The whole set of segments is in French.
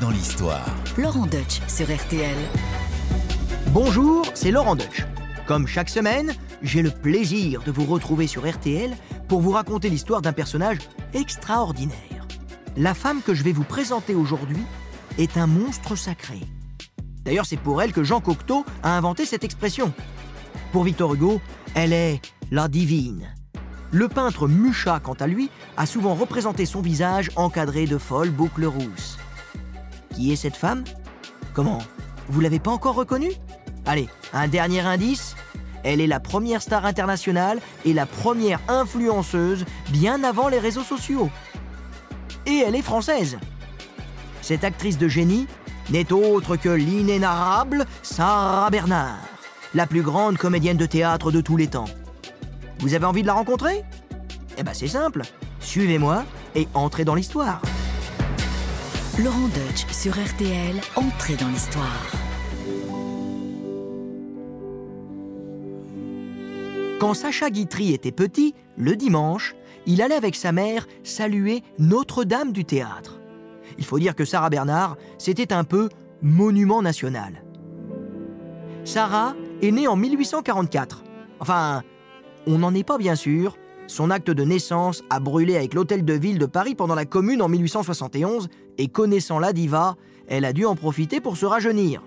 Dans l'histoire. Laurent Deutsch sur RTL. Bonjour, c'est Laurent Deutsch. Comme chaque semaine, j'ai le plaisir de vous retrouver sur RTL pour vous raconter l'histoire d'un personnage extraordinaire. La femme que je vais vous présenter aujourd'hui est un monstre sacré. D'ailleurs, c'est pour elle que Jean Cocteau a inventé cette expression. Pour Victor Hugo, elle est la divine. Le peintre Mucha, quant à lui, a souvent représenté son visage encadré de folles boucles rousses. Qui est cette femme? Comment? Vous l'avez pas encore reconnue? Allez, un dernier indice elle est la première star internationale et la première influenceuse bien avant les réseaux sociaux. Et elle est française. Cette actrice de génie n'est autre que l'inénarrable Sarah Bernard, la plus grande comédienne de théâtre de tous les temps. Vous avez envie de la rencontrer? Eh ben c'est simple, suivez-moi et entrez dans l'histoire. Laurent Deutsch sur RTL, entrez dans l'histoire. Quand Sacha Guitry était petit, le dimanche, il allait avec sa mère saluer Notre-Dame du théâtre. Il faut dire que Sarah Bernard, c'était un peu monument national. Sarah est née en 1844. Enfin, on n'en est pas bien sûr. Son acte de naissance a brûlé avec l'hôtel de ville de Paris pendant la Commune en 1871 et connaissant la diva, elle a dû en profiter pour se rajeunir.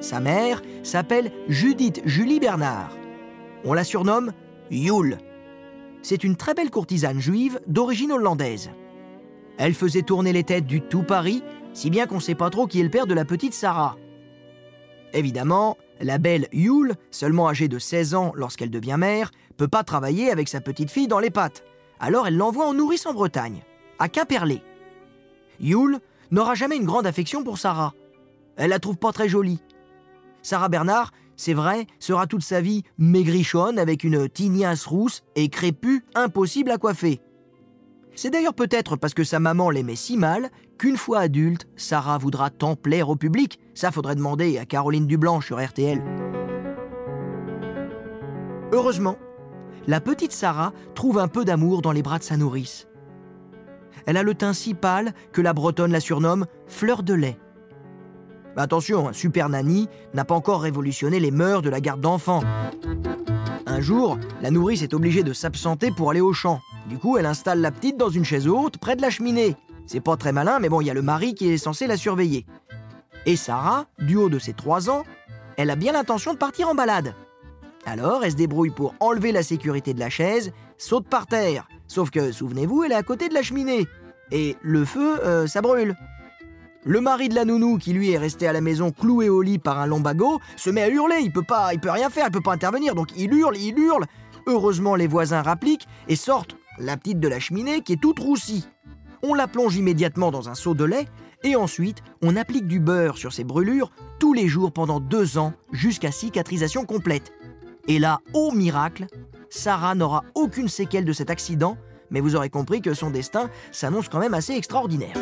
Sa mère s'appelle Judith Julie Bernard. On la surnomme Yule. C'est une très belle courtisane juive d'origine hollandaise. Elle faisait tourner les têtes du tout Paris, si bien qu'on ne sait pas trop qui est le père de la petite Sarah. Évidemment, la belle Yule, seulement âgée de 16 ans lorsqu'elle devient mère, peut pas travailler avec sa petite fille dans les pattes. Alors elle l'envoie en nourrice en Bretagne, à Quimperlé. Yule n'aura jamais une grande affection pour Sarah. Elle la trouve pas très jolie. Sarah Bernard, c'est vrai, sera toute sa vie maigrichonne avec une tignasse rousse et crépue impossible à coiffer. C'est d'ailleurs peut-être parce que sa maman l'aimait si mal qu'une fois adulte, Sarah voudra tant plaire au public. Ça faudrait demander à Caroline Dublanche sur RTL. Heureusement, la petite Sarah trouve un peu d'amour dans les bras de sa nourrice. Elle a le teint si pâle que la Bretonne la surnomme fleur de lait. Attention, Super Nanny n'a pas encore révolutionné les mœurs de la garde d'enfants. Un jour, la nourrice est obligée de s'absenter pour aller au champ. Du coup, elle installe la petite dans une chaise haute près de la cheminée. C'est pas très malin, mais bon, il y a le mari qui est censé la surveiller. Et Sarah, du haut de ses trois ans, elle a bien l'intention de partir en balade. Alors, elle se débrouille pour enlever la sécurité de la chaise, saute par terre. Sauf que, souvenez-vous, elle est à côté de la cheminée. Et le feu, euh, ça brûle. Le mari de la nounou, qui lui est resté à la maison cloué au lit par un lombago, se met à hurler. Il peut pas, il peut rien faire, il peut pas intervenir. Donc il hurle, il hurle. Heureusement, les voisins rappliquent et sortent la petite de la cheminée qui est toute roussie. On la plonge immédiatement dans un seau de lait et ensuite on applique du beurre sur ses brûlures tous les jours pendant deux ans jusqu'à cicatrisation complète. Et là, au miracle, Sarah n'aura aucune séquelle de cet accident, mais vous aurez compris que son destin s'annonce quand même assez extraordinaire.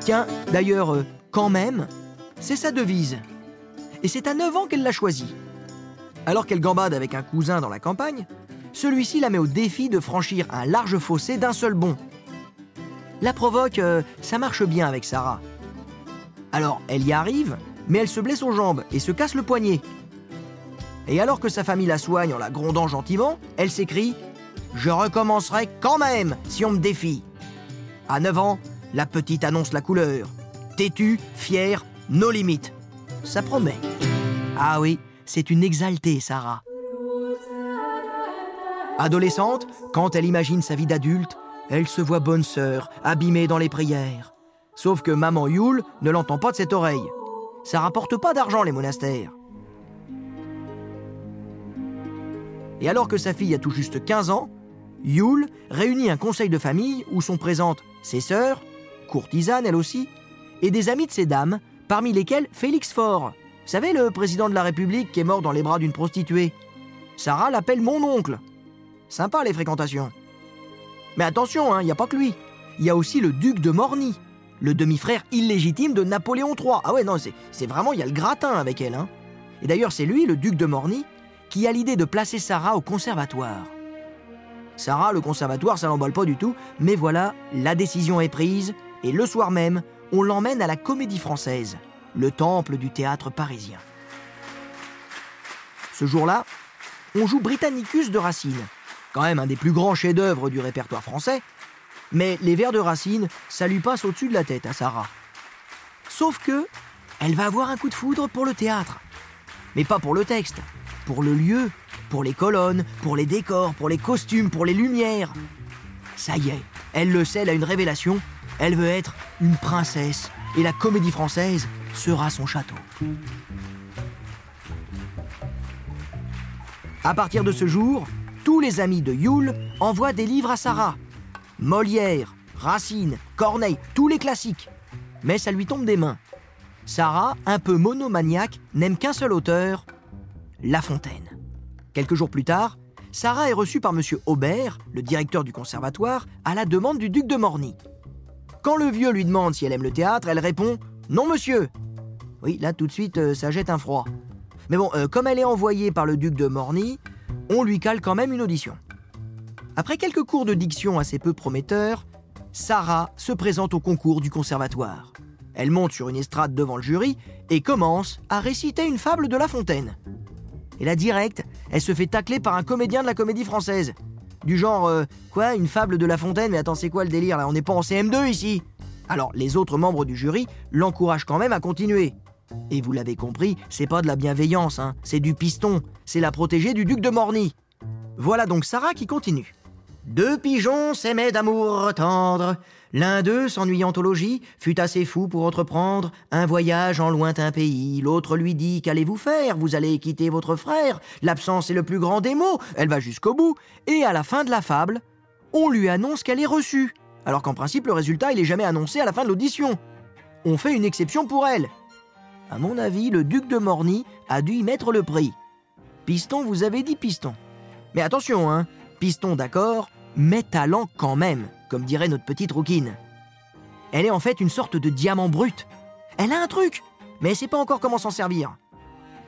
Tiens, d'ailleurs, euh, quand même, c'est sa devise. Et c'est à 9 ans qu'elle l'a choisie. Alors qu'elle gambade avec un cousin dans la campagne, celui-ci la met au défi de franchir un large fossé d'un seul bond. La provoque, euh, ça marche bien avec Sarah. Alors, elle y arrive, mais elle se blesse aux jambes et se casse le poignet. Et alors que sa famille la soigne en la grondant gentiment, elle s'écrie Je recommencerai quand même si on me défie. À 9 ans, la petite annonce la couleur. Têtue, fière, nos limites. Ça promet. Ah oui, c'est une exaltée, Sarah. Adolescente, quand elle imagine sa vie d'adulte, elle se voit bonne sœur, abîmée dans les prières. Sauf que maman Yule ne l'entend pas de cette oreille. Ça rapporte pas d'argent, les monastères. Et alors que sa fille a tout juste 15 ans, Yule réunit un conseil de famille où sont présentes ses sœurs, courtisane elle aussi, et des amis de ces dames, parmi lesquelles Félix Faure. Vous savez, le président de la République qui est mort dans les bras d'une prostituée. Sarah l'appelle mon oncle. Sympa les fréquentations. Mais attention, il hein, n'y a pas que lui. Il y a aussi le duc de Morny, le demi-frère illégitime de Napoléon III. Ah ouais, non, c'est vraiment, il y a le gratin avec elle. Hein. Et d'ailleurs, c'est lui, le duc de Morny, qui a l'idée de placer Sarah au conservatoire. Sarah, le conservatoire, ça l'emballe pas du tout, mais voilà, la décision est prise, et le soir même, on l'emmène à la Comédie Française, le temple du théâtre parisien. Ce jour-là, on joue Britannicus de Racine, quand même un des plus grands chefs-d'œuvre du répertoire français, mais les vers de Racine, ça lui passe au-dessus de la tête à Sarah. Sauf que, elle va avoir un coup de foudre pour le théâtre. Mais pas pour le texte, pour le lieu, pour les colonnes, pour les décors, pour les costumes, pour les lumières. Ça y est, elle le sait, elle a une révélation. Elle veut être une princesse et la comédie française sera son château. À partir de ce jour, tous les amis de Yule envoient des livres à Sarah. Molière, Racine, Corneille, tous les classiques. Mais ça lui tombe des mains. Sarah, un peu monomaniaque, n'aime qu'un seul auteur, La Fontaine. Quelques jours plus tard, Sarah est reçue par M. Aubert, le directeur du conservatoire, à la demande du duc de Morny. Quand le vieux lui demande si elle aime le théâtre, elle répond Non, monsieur. Oui, là tout de suite, euh, ça jette un froid. Mais bon, euh, comme elle est envoyée par le duc de Morny, on lui cale quand même une audition. Après quelques cours de diction assez peu prometteurs, Sarah se présente au concours du conservatoire. Elle monte sur une estrade devant le jury et commence à réciter une fable de La Fontaine. Et là, direct, elle se fait tacler par un comédien de la comédie française. Du genre, euh, quoi, une fable de La Fontaine Mais attends, c'est quoi le délire là? On n'est pas en CM2 ici? Alors, les autres membres du jury l'encouragent quand même à continuer. Et vous l'avez compris, c'est pas de la bienveillance, hein, c'est du piston. C'est la protégée du duc de Morny. Voilà donc Sarah qui continue. Deux pigeons s'aimaient d'amour tendre. L'un d'eux, s'ennuyant au logis, fut assez fou pour entreprendre un voyage en lointain pays. L'autre lui dit Qu'allez-vous faire? Vous allez quitter votre frère. L'absence est le plus grand des mots. Elle va jusqu'au bout. Et à la fin de la fable, on lui annonce qu'elle est reçue. Alors qu'en principe, le résultat, il est jamais annoncé à la fin de l'audition. On fait une exception pour elle. À mon avis, le duc de Morny a dû y mettre le prix. Piston, vous avez dit piston. Mais attention, hein, piston d'accord, mais talent quand même, comme dirait notre petite rouquine. Elle est en fait une sorte de diamant brut. Elle a un truc, mais elle sait pas encore comment s'en servir.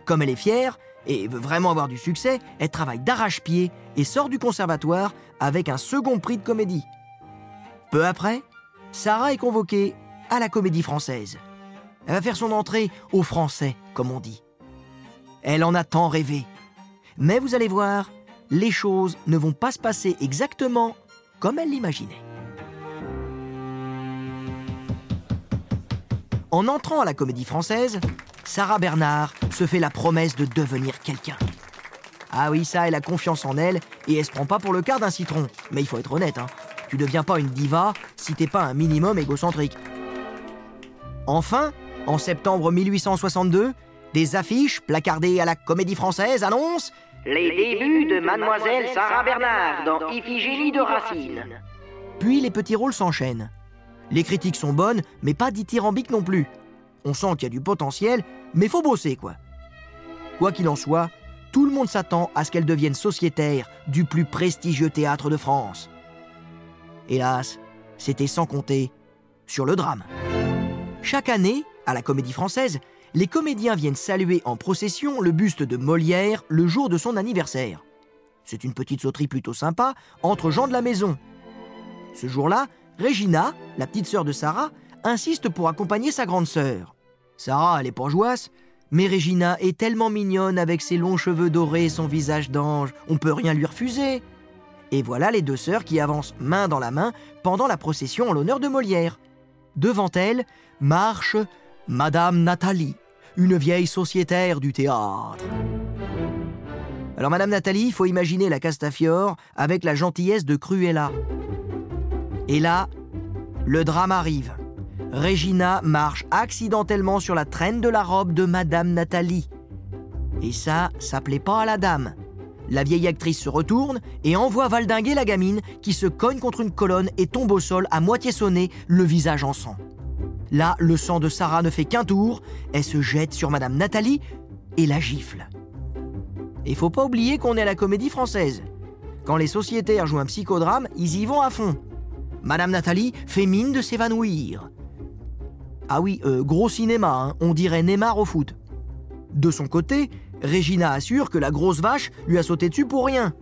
Comme elle est fière et veut vraiment avoir du succès, elle travaille d'arrache-pied et sort du conservatoire avec un second prix de comédie. Peu après, Sarah est convoquée à la comédie française. Elle va faire son entrée au français, comme on dit. Elle en a tant rêvé. Mais vous allez voir, les choses ne vont pas se passer exactement comme elle l'imaginait. En entrant à la comédie française, Sarah Bernard se fait la promesse de devenir quelqu'un. Ah oui, ça, elle a confiance en elle et elle se prend pas pour le quart d'un citron. Mais il faut être honnête, hein. Tu deviens pas une diva si t'es pas un minimum égocentrique. Enfin, en septembre 1862, des affiches placardées à la Comédie Française annoncent Les débuts de Mademoiselle Sarah Bernard dans Iphigénie de Racine. Puis les petits rôles s'enchaînent. Les critiques sont bonnes, mais pas dithyrambiques non plus. On sent qu'il y a du potentiel, mais faut bosser quoi. Quoi qu'il en soit, tout le monde s'attend à ce qu'elle devienne sociétaire du plus prestigieux théâtre de France. Hélas, c'était sans compter sur le drame. Chaque année, à la Comédie Française, les comédiens viennent saluer en procession le buste de Molière le jour de son anniversaire. C'est une petite sauterie plutôt sympa entre gens de la maison. Ce jour-là, Regina, la petite sœur de Sarah, insiste pour accompagner sa grande sœur. Sarah, elle est bourgeoise, mais Regina est tellement mignonne avec ses longs cheveux dorés son visage d'ange, on peut rien lui refuser. Et voilà les deux sœurs qui avancent main dans la main pendant la procession en l'honneur de Molière. Devant elles marche Madame Nathalie, une vieille sociétaire du théâtre. Alors Madame Nathalie, il faut imaginer la Castafiore avec la gentillesse de Cruella. Et là, le drame arrive. Regina marche accidentellement sur la traîne de la robe de Madame Nathalie. Et ça, ça plaît pas à la dame. La vieille actrice se retourne et envoie valdinguer la gamine qui se cogne contre une colonne et tombe au sol à moitié sonné, le visage en sang. Là, le sang de Sarah ne fait qu'un tour, elle se jette sur Madame Nathalie et la gifle. Et faut pas oublier qu'on est à la comédie française. Quand les sociétaires jouent un psychodrame, ils y vont à fond. Madame Nathalie fait mine de s'évanouir. Ah oui, euh, gros cinéma, hein, on dirait Neymar au foot. De son côté, Regina assure que la grosse vache lui a sauté dessus pour rien.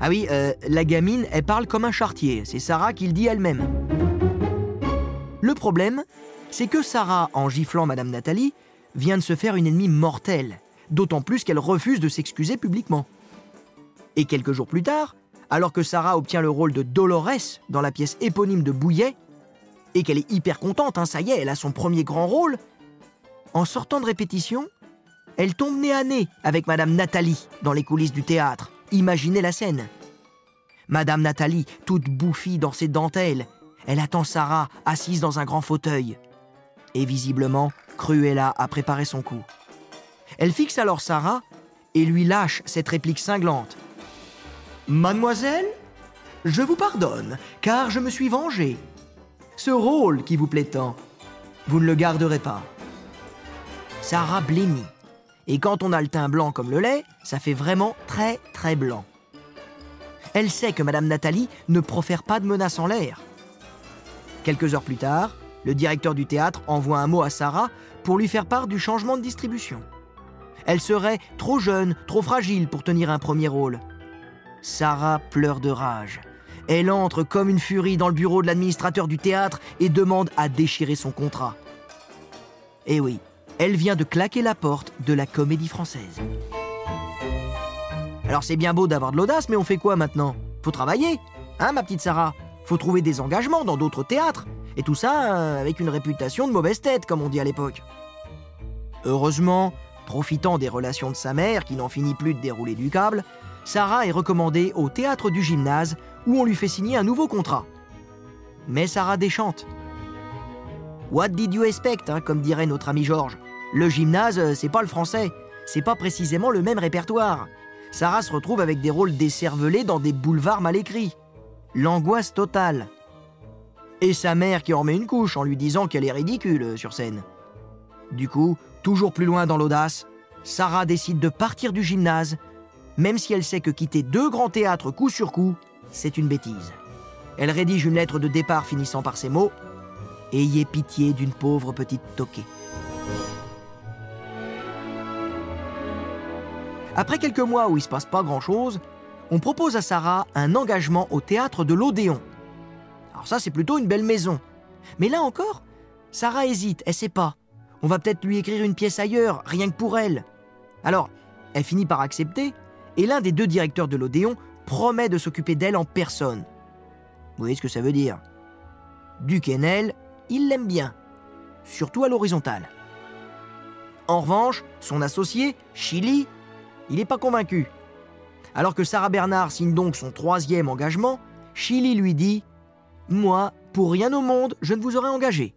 Ah oui, euh, la gamine, elle parle comme un chartier, c'est Sarah qui le dit elle-même. Le problème, c'est que Sarah, en giflant Madame Nathalie, vient de se faire une ennemie mortelle, d'autant plus qu'elle refuse de s'excuser publiquement. Et quelques jours plus tard, alors que Sarah obtient le rôle de Dolores dans la pièce éponyme de Bouillet, et qu'elle est hyper contente, hein, ça y est, elle a son premier grand rôle, en sortant de répétition, elle tombe nez à nez avec Madame Nathalie dans les coulisses du théâtre. Imaginez la scène. Madame Nathalie, toute bouffie dans ses dentelles, elle attend Sarah assise dans un grand fauteuil. Et visiblement, Cruella a préparé son coup. Elle fixe alors Sarah et lui lâche cette réplique cinglante. Mademoiselle, je vous pardonne, car je me suis vengé. Ce rôle qui vous plaît tant, vous ne le garderez pas. Sarah blêmit. Et quand on a le teint blanc comme le lait, ça fait vraiment très très blanc. Elle sait que Madame Nathalie ne profère pas de menaces en l'air. Quelques heures plus tard, le directeur du théâtre envoie un mot à Sarah pour lui faire part du changement de distribution. Elle serait trop jeune, trop fragile pour tenir un premier rôle. Sarah pleure de rage. Elle entre comme une furie dans le bureau de l'administrateur du théâtre et demande à déchirer son contrat. Eh oui, elle vient de claquer la porte de la comédie française. Alors c'est bien beau d'avoir de l'audace, mais on fait quoi maintenant? Faut travailler, hein ma petite Sarah? Faut trouver des engagements dans d'autres théâtres, et tout ça euh, avec une réputation de mauvaise tête, comme on dit à l'époque. Heureusement, profitant des relations de sa mère, qui n'en finit plus de dérouler du câble, Sarah est recommandée au théâtre du gymnase où on lui fait signer un nouveau contrat. Mais Sarah déchante. What did you expect, hein, comme dirait notre ami Georges Le gymnase, euh, c'est pas le français, c'est pas précisément le même répertoire. Sarah se retrouve avec des rôles décervelés dans des boulevards mal écrits. L'angoisse totale. Et sa mère qui en met une couche en lui disant qu'elle est ridicule sur scène. Du coup, toujours plus loin dans l'audace, Sarah décide de partir du gymnase même si elle sait que quitter deux grands théâtres coup sur coup, c'est une bêtise. Elle rédige une lettre de départ finissant par ces mots Ayez pitié d'une pauvre petite toquée. Après quelques mois où il se passe pas grand-chose, on propose à Sarah un engagement au théâtre de l'Odéon. Ça, c'est plutôt une belle maison. Mais là encore, Sarah hésite, elle sait pas. On va peut-être lui écrire une pièce ailleurs, rien que pour elle. Alors, elle finit par accepter, et l'un des deux directeurs de l'Odéon promet de s'occuper d'elle en personne. Vous voyez ce que ça veut dire? Duquesnel, il l'aime bien, surtout à l'horizontale. En revanche, son associé, Chili, il n'est pas convaincu. Alors que Sarah Bernard signe donc son troisième engagement, Chili lui dit Moi, pour rien au monde, je ne vous aurais engagé.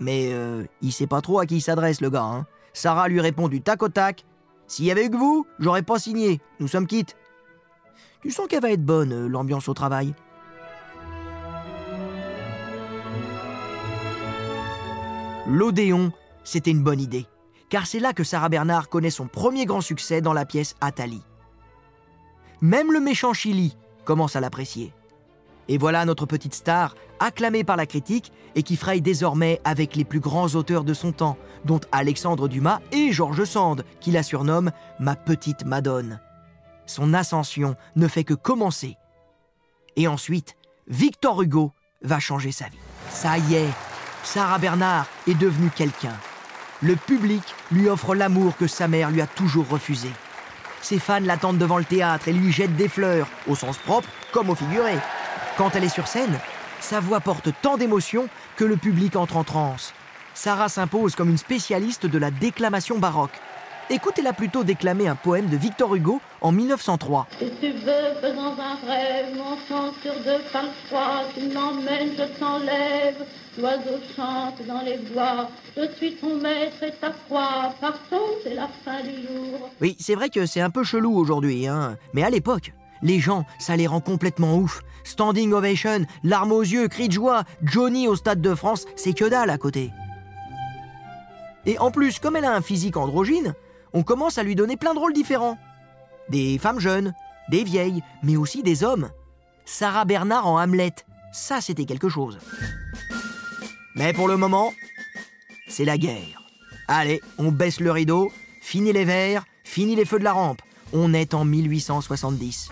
Mais euh, il sait pas trop à qui il s'adresse, le gars. Hein. Sarah lui répond du tac au tac s'il y avait que vous, j'aurais pas signé. Nous sommes quittes. Tu sens qu'elle va être bonne, euh, l'ambiance au travail. L'Odéon, c'était une bonne idée, car c'est là que Sarah Bernard connaît son premier grand succès dans la pièce Athalie. Même le méchant Chili commence à l'apprécier. Et voilà notre petite star, acclamée par la critique et qui fraye désormais avec les plus grands auteurs de son temps, dont Alexandre Dumas et Georges Sand, qui la surnomme ma petite Madone. Son ascension ne fait que commencer. Et ensuite, Victor Hugo va changer sa vie. Ça y est, Sarah Bernard est devenue quelqu'un. Le public lui offre l'amour que sa mère lui a toujours refusé. Ses fans l'attendent devant le théâtre et lui jettent des fleurs, au sens propre comme au figuré. Quand elle est sur scène, sa voix porte tant d'émotion que le public entre en transe. Sarah s'impose comme une spécialiste de la déclamation baroque. Écoutez-la plutôt déclamer un poème de Victor Hugo en 1903. Si tu veux, faisons un rêve, mon sur deux femmes froides, tu m'emmènes, je t'enlève. L'oiseau chante dans les bois, je suis ton maître et ta proie, partons, c'est la fin du jour. Oui, c'est vrai que c'est un peu chelou aujourd'hui, hein, mais à l'époque, les gens, ça les rend complètement ouf. Standing ovation, larmes aux yeux, cris de joie, Johnny au Stade de France, c'est que dalle à côté. Et en plus, comme elle a un physique androgyne, on commence à lui donner plein de rôles différents. Des femmes jeunes, des vieilles, mais aussi des hommes. Sarah Bernard en Hamlet, ça c'était quelque chose. Mais pour le moment, c'est la guerre. Allez, on baisse le rideau, fini les verres, fini les feux de la rampe. On est en 1870.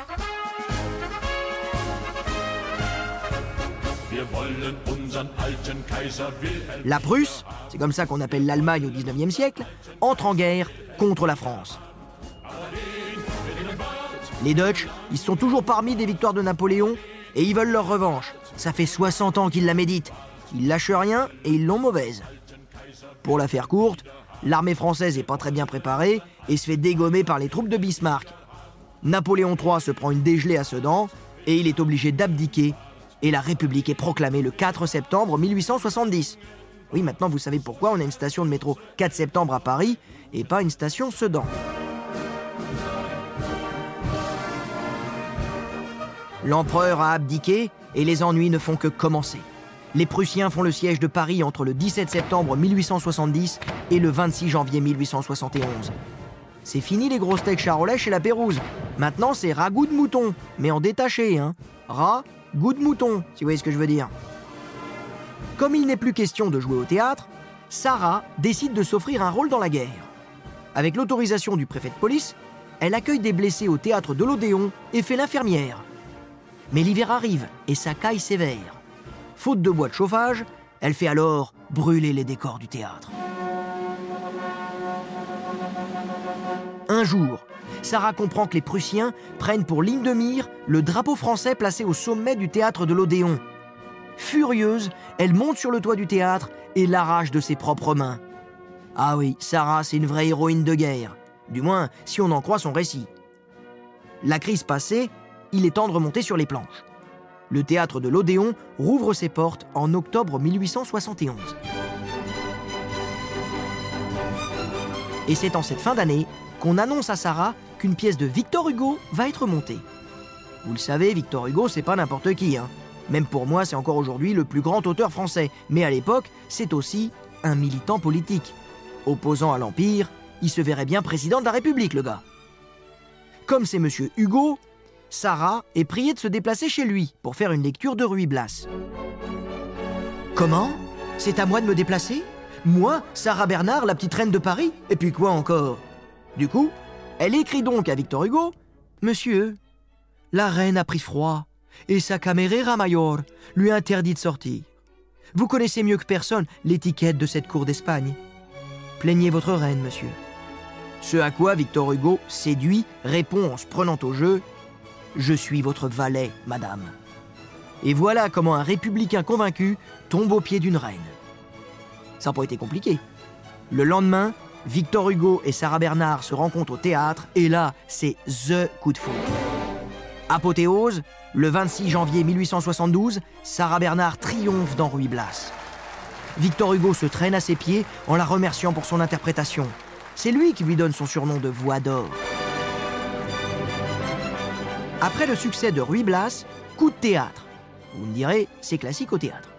La Prusse, c'est comme ça qu'on appelle l'Allemagne au XIXe siècle, entre en guerre contre la France. Les Dutch, ils sont toujours parmi des victoires de Napoléon et ils veulent leur revanche. Ça fait 60 ans qu'ils la méditent. Ils lâchent rien et ils l'ont mauvaise. Pour la faire courte, l'armée française n'est pas très bien préparée et se fait dégommer par les troupes de Bismarck. Napoléon III se prend une dégelée à Sedan et il est obligé d'abdiquer et la République est proclamée le 4 septembre 1870. Oui, maintenant vous savez pourquoi on a une station de métro 4 septembre à Paris et pas une station Sedan. L'empereur a abdiqué et les ennuis ne font que commencer. Les Prussiens font le siège de Paris entre le 17 septembre 1870 et le 26 janvier 1871. C'est fini les grosses steaks charolais chez la Pérouse. Maintenant, c'est ragoût de mouton, mais en détaché, hein. Rat, goût de mouton, si vous voyez ce que je veux dire. Comme il n'est plus question de jouer au théâtre, Sarah décide de s'offrir un rôle dans la guerre. Avec l'autorisation du préfet de police, elle accueille des blessés au théâtre de l'Odéon et fait l'infirmière. Mais l'hiver arrive et sa caille sévère. Faute de bois de chauffage, elle fait alors brûler les décors du théâtre. Jour, Sarah comprend que les Prussiens prennent pour ligne de mire le drapeau français placé au sommet du théâtre de l'Odéon. Furieuse, elle monte sur le toit du théâtre et l'arrache de ses propres mains. Ah oui, Sarah, c'est une vraie héroïne de guerre. Du moins, si on en croit son récit. La crise passée, il est temps de remonter sur les planches. Le théâtre de l'Odéon rouvre ses portes en octobre 1871. Et c'est en cette fin d'année qu'on annonce à Sarah qu'une pièce de Victor Hugo va être montée. Vous le savez, Victor Hugo, c'est pas n'importe qui. Hein. Même pour moi, c'est encore aujourd'hui le plus grand auteur français. Mais à l'époque, c'est aussi un militant politique. Opposant à l'Empire, il se verrait bien président de la République, le gars. Comme c'est monsieur Hugo, Sarah est priée de se déplacer chez lui pour faire une lecture de Ruy Blas. Comment? C'est à moi de me déplacer? Moi, Sarah Bernard, la petite reine de Paris? Et puis quoi encore? Du coup, elle écrit donc à Victor Hugo Monsieur, la reine a pris froid et sa caméra mayor lui interdit de sortir. Vous connaissez mieux que personne l'étiquette de cette cour d'Espagne. Plaignez votre reine, monsieur. Ce à quoi Victor Hugo, séduit, répond en se prenant au jeu Je suis votre valet, madame. Et voilà comment un républicain convaincu tombe aux pieds d'une reine. Ça n'a pas été compliqué. Le lendemain, Victor Hugo et Sarah Bernard se rencontrent au théâtre et là, c'est THE coup de foudre. Apothéose, le 26 janvier 1872, Sarah Bernard triomphe dans Ruy Blas. Victor Hugo se traîne à ses pieds en la remerciant pour son interprétation. C'est lui qui lui donne son surnom de Voix d'or. Après le succès de Ruy Blas, coup de théâtre. Vous me direz, c'est classique au théâtre.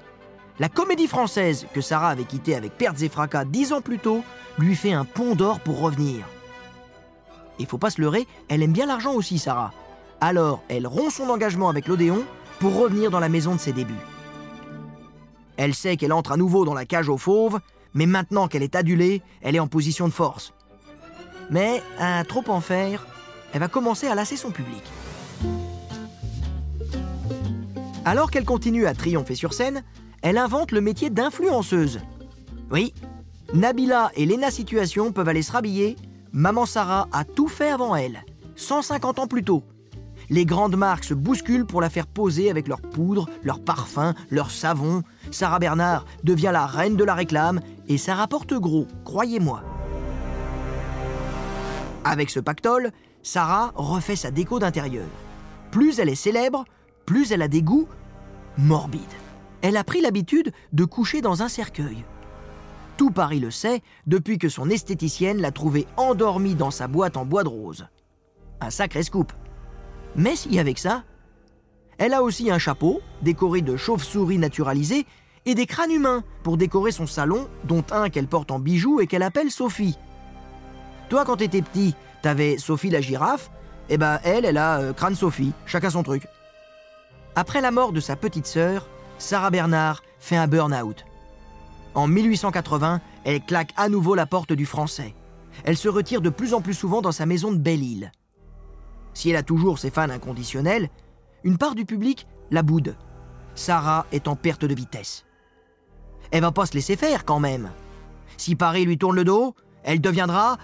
La comédie française que Sarah avait quittée avec pertes et fracas dix ans plus tôt lui fait un pont d'or pour revenir. Et faut pas se leurrer, elle aime bien l'argent aussi, Sarah. Alors, elle rompt son engagement avec l'Odéon pour revenir dans la maison de ses débuts. Elle sait qu'elle entre à nouveau dans la cage aux fauves, mais maintenant qu'elle est adulée, elle est en position de force. Mais, à trop en faire, elle va commencer à lasser son public. Alors qu'elle continue à triompher sur scène, elle invente le métier d'influenceuse. Oui, Nabila et Lena Situation peuvent aller se rhabiller. Maman Sarah a tout fait avant elle, 150 ans plus tôt. Les grandes marques se bousculent pour la faire poser avec leurs poudres, leurs parfums, leurs savons. Sarah Bernard devient la reine de la réclame et ça rapporte gros, croyez-moi. Avec ce pactole, Sarah refait sa déco d'intérieur. Plus elle est célèbre, plus elle a des goûts morbides. Elle a pris l'habitude de coucher dans un cercueil. Tout Paris le sait depuis que son esthéticienne l'a trouvée endormie dans sa boîte en bois de rose. Un sacré scoop. Mais si avec ça, elle a aussi un chapeau décoré de chauves-souris naturalisées et des crânes humains pour décorer son salon, dont un qu'elle porte en bijoux et qu'elle appelle Sophie. Toi, quand t'étais petit, t'avais Sophie la girafe, et ben elle, elle a euh, crâne Sophie, chacun son truc. Après la mort de sa petite sœur, Sarah Bernard fait un burn-out. En 1880, elle claque à nouveau la porte du français. Elle se retire de plus en plus souvent dans sa maison de Belle-Île. Si elle a toujours ses fans inconditionnels, une part du public la boude. Sarah est en perte de vitesse. Elle va pas se laisser faire quand même. Si Paris lui tourne le dos, elle deviendra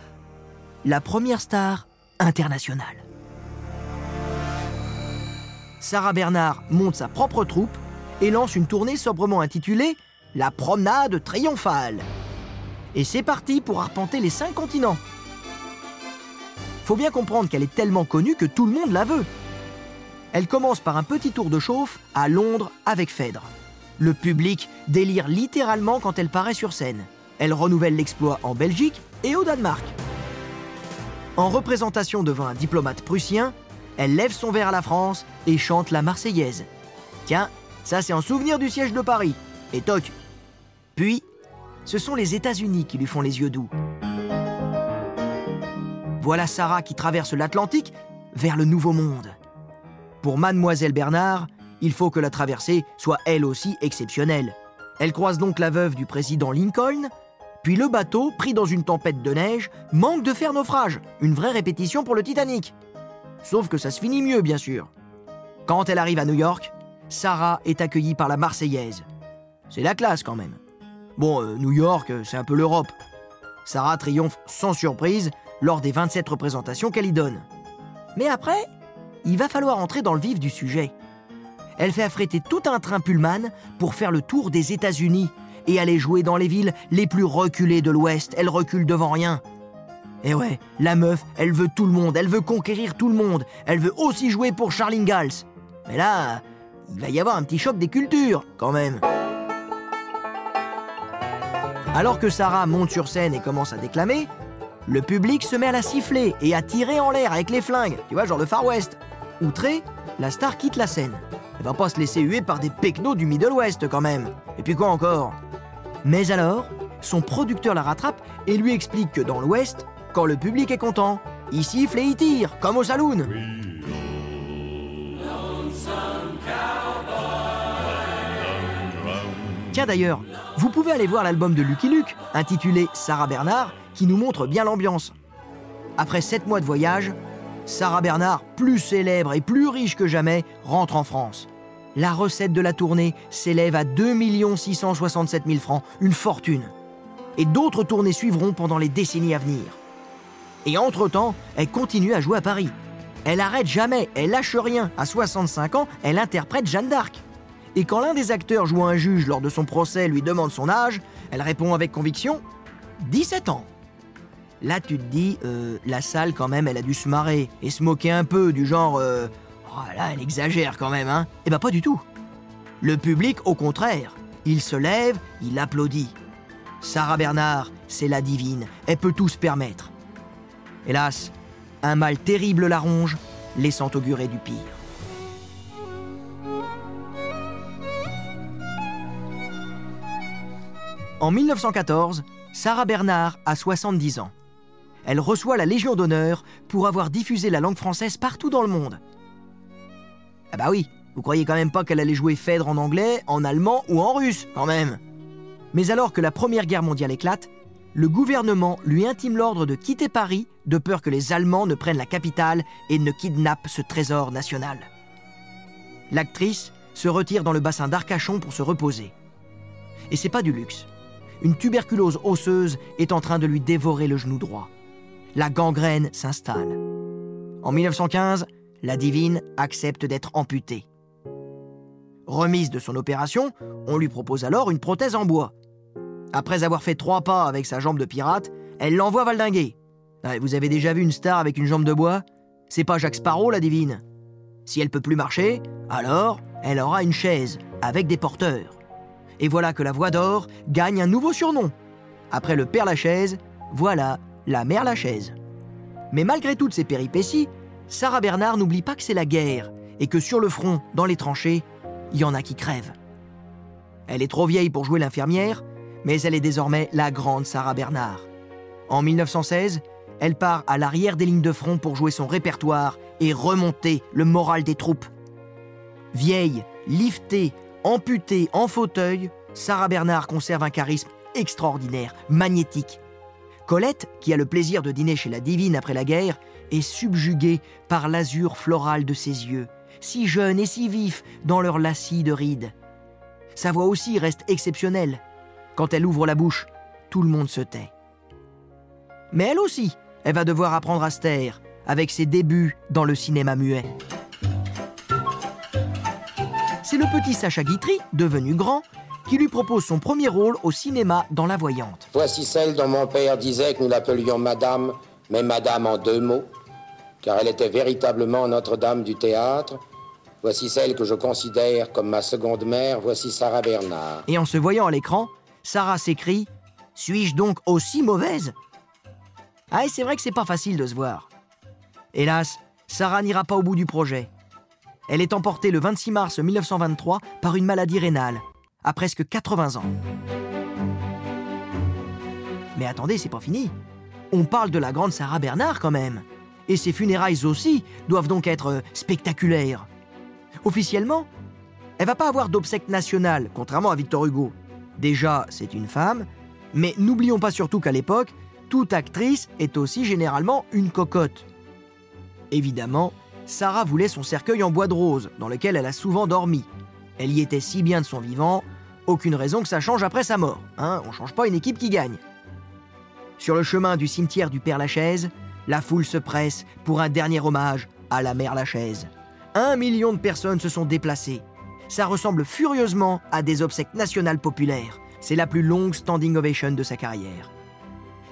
la première star internationale. Sarah Bernard monte sa propre troupe et lance une tournée sobrement intitulée La promenade triomphale. Et c'est parti pour arpenter les cinq continents. Faut bien comprendre qu'elle est tellement connue que tout le monde la veut. Elle commence par un petit tour de chauffe à Londres avec Phèdre. Le public délire littéralement quand elle paraît sur scène. Elle renouvelle l'exploit en Belgique et au Danemark. En représentation devant un diplomate prussien, elle lève son verre à la France et chante la Marseillaise. Tiens, ça c'est en souvenir du siège de Paris. Et toc. Puis, ce sont les États-Unis qui lui font les yeux doux. Voilà Sarah qui traverse l'Atlantique vers le Nouveau Monde. Pour Mademoiselle Bernard, il faut que la traversée soit elle aussi exceptionnelle. Elle croise donc la veuve du président Lincoln, puis le bateau, pris dans une tempête de neige, manque de faire naufrage. Une vraie répétition pour le Titanic. Sauf que ça se finit mieux, bien sûr. Quand elle arrive à New York, Sarah est accueillie par la Marseillaise. C'est la classe quand même. Bon, euh, New York, euh, c'est un peu l'Europe. Sarah triomphe sans surprise lors des 27 représentations qu'elle y donne. Mais après, il va falloir entrer dans le vif du sujet. Elle fait affréter tout un train Pullman pour faire le tour des États-Unis et aller jouer dans les villes les plus reculées de l'Ouest. Elle recule devant rien. Et ouais, la meuf, elle veut tout le monde, elle veut conquérir tout le monde, elle veut aussi jouer pour Charles Ingalls. Mais là, il va y avoir un petit choc des cultures, quand même. Alors que Sarah monte sur scène et commence à déclamer, le public se met à la siffler et à tirer en l'air avec les flingues, tu vois, genre le Far West. Outré, la star quitte la scène. Elle va pas se laisser huer par des pecnos du Middle West quand même. Et puis quoi encore? Mais alors, son producteur la rattrape et lui explique que dans l'Ouest, quand le public est content, il siffle et il tire, comme au saloon. Tiens d'ailleurs, vous pouvez aller voir l'album de Lucky Luke, intitulé Sarah Bernard, qui nous montre bien l'ambiance. Après sept mois de voyage, Sarah Bernard, plus célèbre et plus riche que jamais, rentre en France. La recette de la tournée s'élève à 2 667 000 francs, une fortune. Et d'autres tournées suivront pendant les décennies à venir. Et entre-temps, elle continue à jouer à Paris. Elle arrête jamais, elle lâche rien. À 65 ans, elle interprète Jeanne d'Arc. Et quand l'un des acteurs jouant un juge lors de son procès lui demande son âge, elle répond avec conviction 17 ans. Là, tu te dis, euh, la salle, quand même, elle a dû se marrer et se moquer un peu, du genre, euh, oh là, elle exagère quand même, hein Eh ben, pas du tout. Le public, au contraire, il se lève, il applaudit. Sarah Bernard, c'est la divine, elle peut tout se permettre. Hélas, un mal terrible la ronge, laissant augurer du pire. En 1914, Sarah Bernard a 70 ans. Elle reçoit la Légion d'honneur pour avoir diffusé la langue française partout dans le monde. Ah bah oui, vous croyez quand même pas qu'elle allait jouer Phèdre en anglais, en allemand ou en russe, quand même. Mais alors que la Première Guerre mondiale éclate, le gouvernement lui intime l'ordre de quitter Paris de peur que les Allemands ne prennent la capitale et ne kidnappent ce trésor national. L'actrice se retire dans le bassin d'Arcachon pour se reposer. Et c'est pas du luxe. Une tuberculose osseuse est en train de lui dévorer le genou droit. La gangrène s'installe. En 1915, la divine accepte d'être amputée. Remise de son opération, on lui propose alors une prothèse en bois. Après avoir fait trois pas avec sa jambe de pirate, elle l'envoie valdinguer. Vous avez déjà vu une star avec une jambe de bois? C'est pas Jacques Sparrow, la divine. Si elle peut plus marcher, alors elle aura une chaise avec des porteurs. Et voilà que la voix d'or gagne un nouveau surnom. Après le Père Lachaise, voilà la Mère Lachaise. Mais malgré toutes ces péripéties, Sarah Bernard n'oublie pas que c'est la guerre et que sur le front, dans les tranchées, il y en a qui crèvent. Elle est trop vieille pour jouer l'infirmière, mais elle est désormais la grande Sarah Bernard. En 1916, elle part à l'arrière des lignes de front pour jouer son répertoire et remonter le moral des troupes. Vieille, liftée, amputée en fauteuil, Sarah Bernard conserve un charisme extraordinaire, magnétique. Colette, qui a le plaisir de dîner chez la divine après la guerre, est subjuguée par l'azur floral de ses yeux, si jeunes et si vifs dans leur lacis de rides. Sa voix aussi reste exceptionnelle. Quand elle ouvre la bouche, tout le monde se tait. Mais elle aussi, elle va devoir apprendre à se taire, avec ses débuts dans le cinéma muet. C'est le petit Sacha Guitry, devenu grand, qui lui propose son premier rôle au cinéma dans La Voyante. Voici celle dont mon père disait que nous l'appelions Madame, mais Madame en deux mots, car elle était véritablement Notre-Dame du théâtre. Voici celle que je considère comme ma seconde mère, voici Sarah Bernard. Et en se voyant à l'écran, Sarah s'écrie Suis-je donc aussi mauvaise? Ah, et c'est vrai que c'est pas facile de se voir. Hélas, Sarah n'ira pas au bout du projet. Elle est emportée le 26 mars 1923 par une maladie rénale, à presque 80 ans. Mais attendez, c'est pas fini. On parle de la grande Sarah Bernard quand même. Et ses funérailles aussi doivent donc être euh, spectaculaires. Officiellement, elle va pas avoir d'obsèque nationale, contrairement à Victor Hugo. Déjà, c'est une femme, mais n'oublions pas surtout qu'à l'époque, toute actrice est aussi généralement une cocotte. Évidemment, Sarah voulait son cercueil en bois de rose, dans lequel elle a souvent dormi. Elle y était si bien de son vivant, aucune raison que ça change après sa mort. Hein On change pas une équipe qui gagne. Sur le chemin du cimetière du Père Lachaise, la foule se presse pour un dernier hommage à la mère Lachaise. Un million de personnes se sont déplacées. Ça ressemble furieusement à des obsèques nationales populaires. C'est la plus longue standing ovation de sa carrière.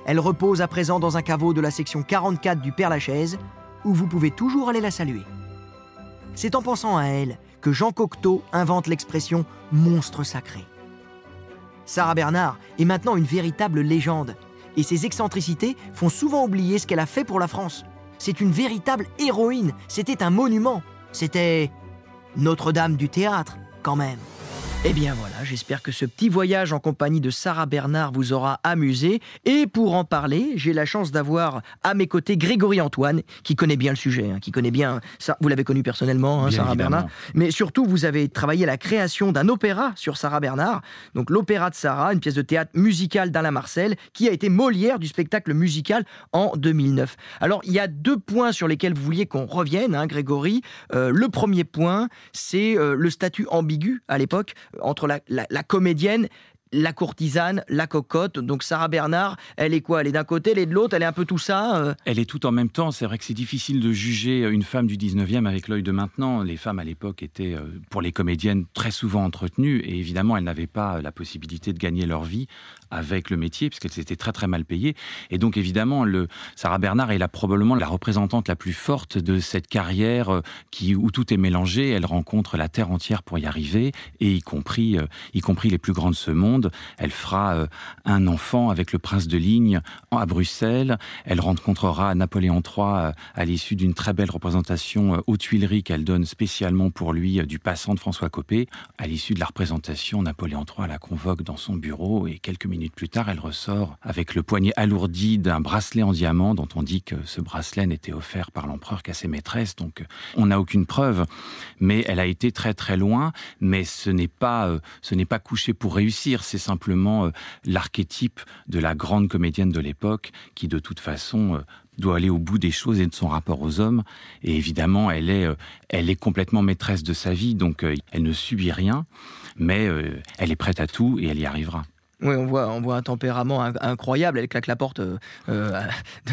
Elle repose à présent dans un caveau de la section 44 du Père Lachaise, où vous pouvez toujours aller la saluer. C'est en pensant à elle que Jean Cocteau invente l'expression monstre sacré. Sarah Bernard est maintenant une véritable légende, et ses excentricités font souvent oublier ce qu'elle a fait pour la France. C'est une véritable héroïne, c'était un monument, c'était Notre-Dame du théâtre, quand même. Eh bien voilà, j'espère que ce petit voyage en compagnie de Sarah Bernard vous aura amusé. Et pour en parler, j'ai la chance d'avoir à mes côtés Grégory Antoine, qui connaît bien le sujet, hein, qui connaît bien ça. Vous l'avez connu personnellement, hein, Sarah évidemment. Bernard. Mais surtout, vous avez travaillé à la création d'un opéra sur Sarah Bernard. Donc l'opéra de Sarah, une pièce de théâtre musicale d'Alain Marcel, qui a été Molière du spectacle musical en 2009. Alors il y a deux points sur lesquels vous vouliez qu'on revienne, hein, Grégory. Euh, le premier point, c'est euh, le statut ambigu à l'époque entre la, comédienne, la courtisane, la cocotte. Donc Sarah Bernard, elle est quoi? Elle est d'un côté, elle est de l'autre, elle est un peu tout ça. euh? Elle est tout en même temps. C'est vrai que c'est difficile de juger une femme du 19e avec l'œil de maintenant. Les femmes à l'époque étaient, euh, pour les comédiennes, très souvent entretenues. Et évidemment, elles n'avaient pas la possibilité de gagner leur vie avec le métier, puisqu'elles étaient très très mal payées. Et donc évidemment, Sarah Bernard est là, probablement la représentante la plus forte de cette carrière euh, qui, où tout est mélangé. Elle rencontre la terre entière pour y arriver, et y compris, euh, y compris les plus grands de ce monde. Elle fera euh, un enfant avec le prince de Ligne à Bruxelles. Elle rencontrera Napoléon III euh, à l'issue d'une très belle représentation euh, aux Tuileries qu'elle donne spécialement pour lui du passant de François Copé. À l'issue de la représentation, Napoléon III la convoque dans son bureau et quelques minutes plus tard, elle ressort avec le poignet alourdi d'un bracelet en diamant dont on dit que ce bracelet n'était offert par l'empereur qu'à ses maîtresses. Donc on n'a aucune preuve, mais elle a été très très loin. Mais ce n'est pas ce n'est pas couché pour réussir. C'est simplement euh, l'archétype de la grande comédienne de l'époque qui de toute façon euh, doit aller au bout des choses et de son rapport aux hommes. Et évidemment, elle est, euh, elle est complètement maîtresse de sa vie, donc elle ne subit rien, mais elle est prête à tout et elle y arrivera. Oui, on voit, on voit un tempérament in- incroyable. Elle claque la porte euh, euh,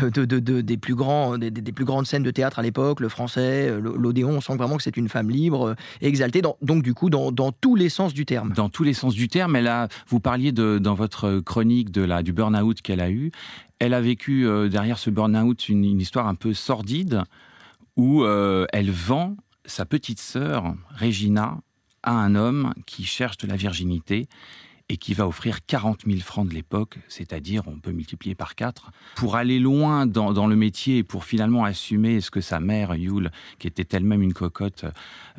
de, de- de- de- des, plus grands, des, plus grandes scènes de théâtre à l'époque, le français, euh, l'Odéon. On sent vraiment que c'est une femme libre, exaltée, donc du coup, dans, tous les sens du terme. Dans tous les sens du terme, elle a, vous parliez de, dans votre chronique de la, du burn-out qu'elle a eu. Elle a vécu derrière ce burn-out une, histoire un peu sordide où elle vend sa petite sœur, Regina, à un homme qui cherche de la virginité et qui va offrir 40 000 francs de l'époque, c'est-à-dire on peut multiplier par 4, pour aller loin dans, dans le métier et pour finalement assumer ce que sa mère, Yule, qui était elle-même une cocotte,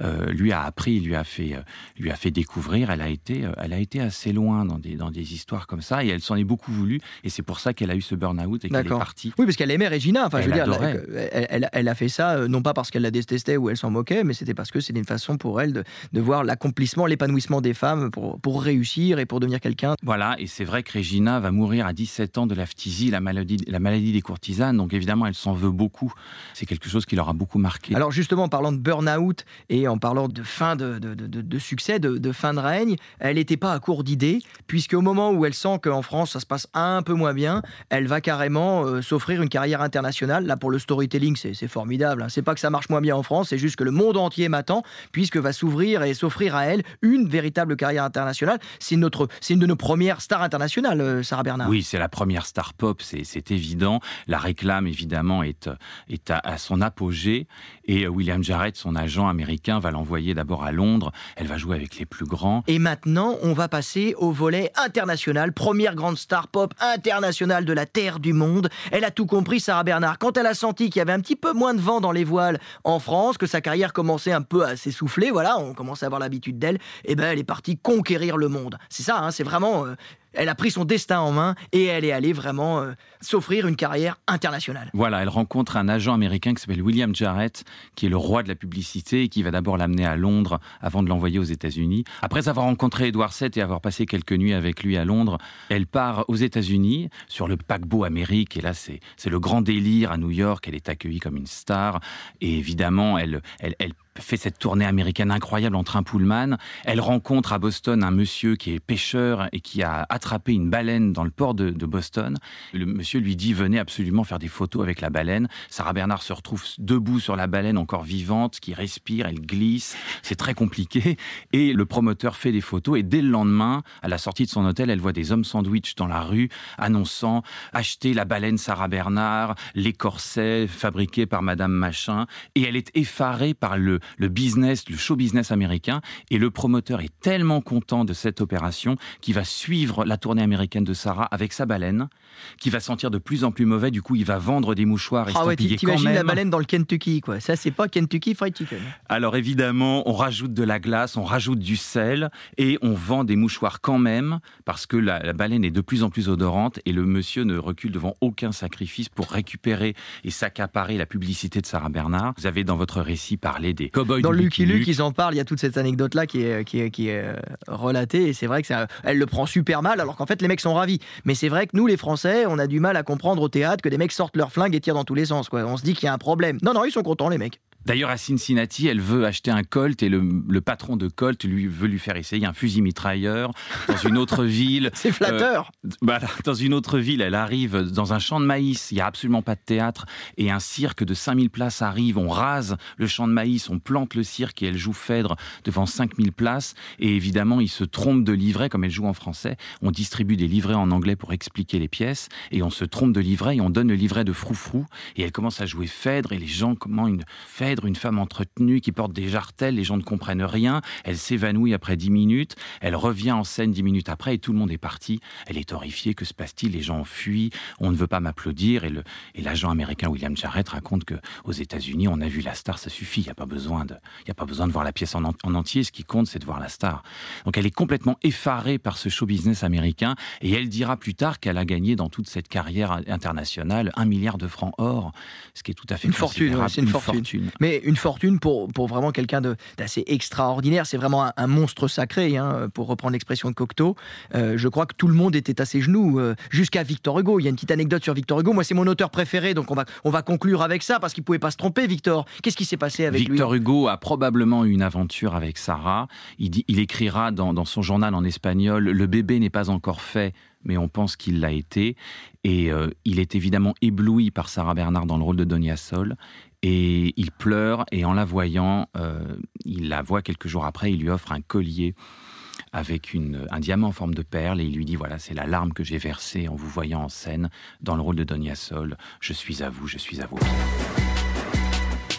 euh, lui a appris, lui a fait, euh, lui a fait découvrir. Elle a été, euh, elle a été assez loin dans des, dans des histoires comme ça et elle s'en est beaucoup voulu et c'est pour ça qu'elle a eu ce burn-out et qu'elle est partie. Oui, parce qu'elle aimait Regina. Enfin, je veux Elle dire, elle, elle- elle- elle a fait ça non pas parce qu'elle la détestait ou elle s'en moquait, mais c'était parce que c'était une façon pour elle de, de voir l'accomplissement, l'épanouissement des femmes pour, pour réussir et pour pour devenir quelqu'un. Voilà, et c'est vrai que Regina va mourir à 17 ans de la phtisie, la maladie, la maladie des courtisanes, donc évidemment elle s'en veut beaucoup. C'est quelque chose qui l'aura beaucoup marqué. Alors justement, en parlant de burn-out et en parlant de fin de, de, de, de succès, de, fin de règne, elle n'était pas à court d'idées, puisque au moment où elle sent qu'en France ça se passe un peu moins bien, elle va carrément euh, s'offrir une carrière internationale. Là pour le storytelling, c'est formidable. Hein. C'est pas que ça marche moins bien en France, c'est juste que le monde entier m'attend, puisque va s'ouvrir et s'offrir à elle une véritable carrière internationale. C'est notre, c'est une de nos premières stars internationales, euh, Sarah Bernard. Oui, c'est la première star pop, c'est évident. La réclame évidemment est, est à, à son apogée et William Jarrett, son agent américain, va l'envoyer d'abord à Londres. Elle va jouer avec les plus grands. Et maintenant, on va passer au volet international. Première grande star pop internationale de la Terre du monde. Elle a tout compris, Sarah Bernard. Quand elle a senti qu'il y avait un petit peu moins de vent dans les voiles en France, que sa carrière commençait un peu à s'essouffler, voilà, on commençait à avoir l'habitude d'elle, et eh ben elle est partie conquérir le monde. C'est ça, hein, c'est vraiment. Elle a pris son destin en main et elle est allée vraiment euh, s'offrir une carrière internationale. Voilà, elle rencontre un agent américain qui s'appelle William Jarrett, qui est le roi de la publicité et qui va d'abord l'amener à Londres avant de l'envoyer aux États-Unis. Après avoir rencontré Edward VII et avoir passé quelques nuits avec lui à Londres, elle part aux États-Unis sur le paquebot Amérique et là c'est le grand délire à New York. Elle est accueillie comme une star et évidemment elle, elle, fait cette tournée américaine incroyable en train Pullman. Elle rencontre à Boston un monsieur qui est pêcheur et qui a une baleine dans le port de, Boston. Le monsieur lui dit venez absolument faire des photos avec la baleine. Sarah Bernard se retrouve debout sur la baleine encore vivante, qui respire, elle glisse. C'est très compliqué. Et le promoteur fait des photos et dès le lendemain, à la sortie de son hôtel, elle voit des hommes sandwich dans la rue annonçant acheter la baleine Sarah Bernard, les corsets fabriqués par Madame Machin. Et elle est effarée par le, le business, le show business américain. Et le promoteur est tellement content de cette opération qu'il va suivre la tournée américaine de Sarah avec sa baleine, qui va sentir de plus en plus mauvais. Du coup, il va vendre des mouchoirs ah ouais, quand même. la baleine dans le Kentucky, quoi. Ça, c'est pas Kentucky Fried Chicken. Alors évidemment, on rajoute de la glace, on rajoute du sel et on vend des mouchoirs quand même parce que la, la baleine est de plus en plus odorante et le monsieur ne recule devant aucun sacrifice pour récupérer et s'accaparer la publicité de Sarah Bernard. Vous avez dans votre récit parlé des dans Lucky Luke, ils en parlent. Il y a toute cette anecdote-là qui est, qui est, qui est euh, relatée. Et c'est vrai que ça, elle le prend super mal, alors qu'en fait, les mecs sont ravis. Mais c'est vrai que nous, les Français, on a du mal à comprendre au théâtre que des mecs sortent leur flingue et tirent dans tous les sens. Quoi. On se dit qu'il y a un problème. Non, non, ils sont contents, les mecs. D'ailleurs, à Cincinnati, elle veut acheter un Colt et le, patron de Colt lui veut lui faire essayer un fusil mitrailleur dans une autre ville. C'est flatteur. Euh, dans une autre ville, elle arrive dans un champ de maïs. Il n'y a absolument pas de théâtre et un cirque de 5000 places arrive. On rase le champ de maïs, on plante le cirque et elle joue Phèdre devant 5000 places. Et évidemment, il se trompe de livret comme elle joue en français. On distribue des livrets en anglais pour expliquer les pièces et on se trompe de livret et on donne le livret de Froufrou et elle commence à jouer Phèdre et les gens comment une Phèdre une femme entretenue qui porte des jartelles, les gens ne comprennent rien, elle s'évanouit après dix minutes, elle revient en scène dix minutes après et tout le monde est parti. Elle est horrifiée, que se passe-t-il? Les gens fuient, on ne veut pas m'applaudir et, et l'agent américain William Jarrett raconte que aux États-Unis, on a vu la star, ça suffit, il n'y a pas besoin de, il y a pas besoin de voir la pièce en, en entier, ce qui compte c'est de voir la star. Donc elle est complètement effarée par ce show business américain et elle dira plus tard qu'elle a gagné dans toute cette carrière internationale un milliard de francs or, ce qui est tout à fait une fortune, c'est une, fortune mais une fortune pour, pour vraiment quelqu'un d'assez extraordinaire. C'est vraiment un, monstre sacré, hein, pour reprendre l'expression de Cocteau. Euh, je crois que tout le monde était à ses genoux, euh, jusqu'à Victor Hugo. Il y a une petite anecdote sur Victor Hugo. Moi, c'est mon auteur préféré, donc on va, on va conclure avec ça, parce qu'il pouvait pas se tromper, Victor. Qu'est-ce qui s'est passé avec lui? Victor Hugo a probablement eu une aventure avec Sarah. Il, écrira dans, dans son journal en espagnol Le bébé n'est pas encore fait, mais on pense qu'il l'a été. Et euh, il est évidemment ébloui par Sarah Bernard dans le rôle de Donia Sol. Et il pleure, et en la voyant, euh, il la voit quelques jours après, il lui offre un collier avec un diamant en forme de perle, et il lui dit, voilà, c'est la larme que j'ai versée en vous voyant en scène dans le rôle de Donia Sol. Je suis à vous, je suis à pieds.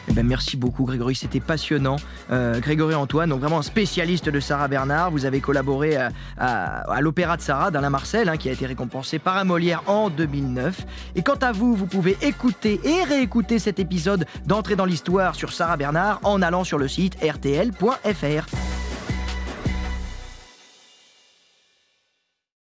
Eh ben, merci beaucoup Grégory, c'était passionnant. Euh, Grégory Antoine, donc vraiment spécialiste de Sarah Bernard. Vous avez collaboré à, l'Opéra de Sarah d'Alain Marcel, hein, qui a été récompensé par un Molière en 2009. Et quant à vous, vous pouvez écouter et réécouter cet épisode d'Entrée dans l'Histoire sur Sarah Bernard en allant sur le site rtl.fr.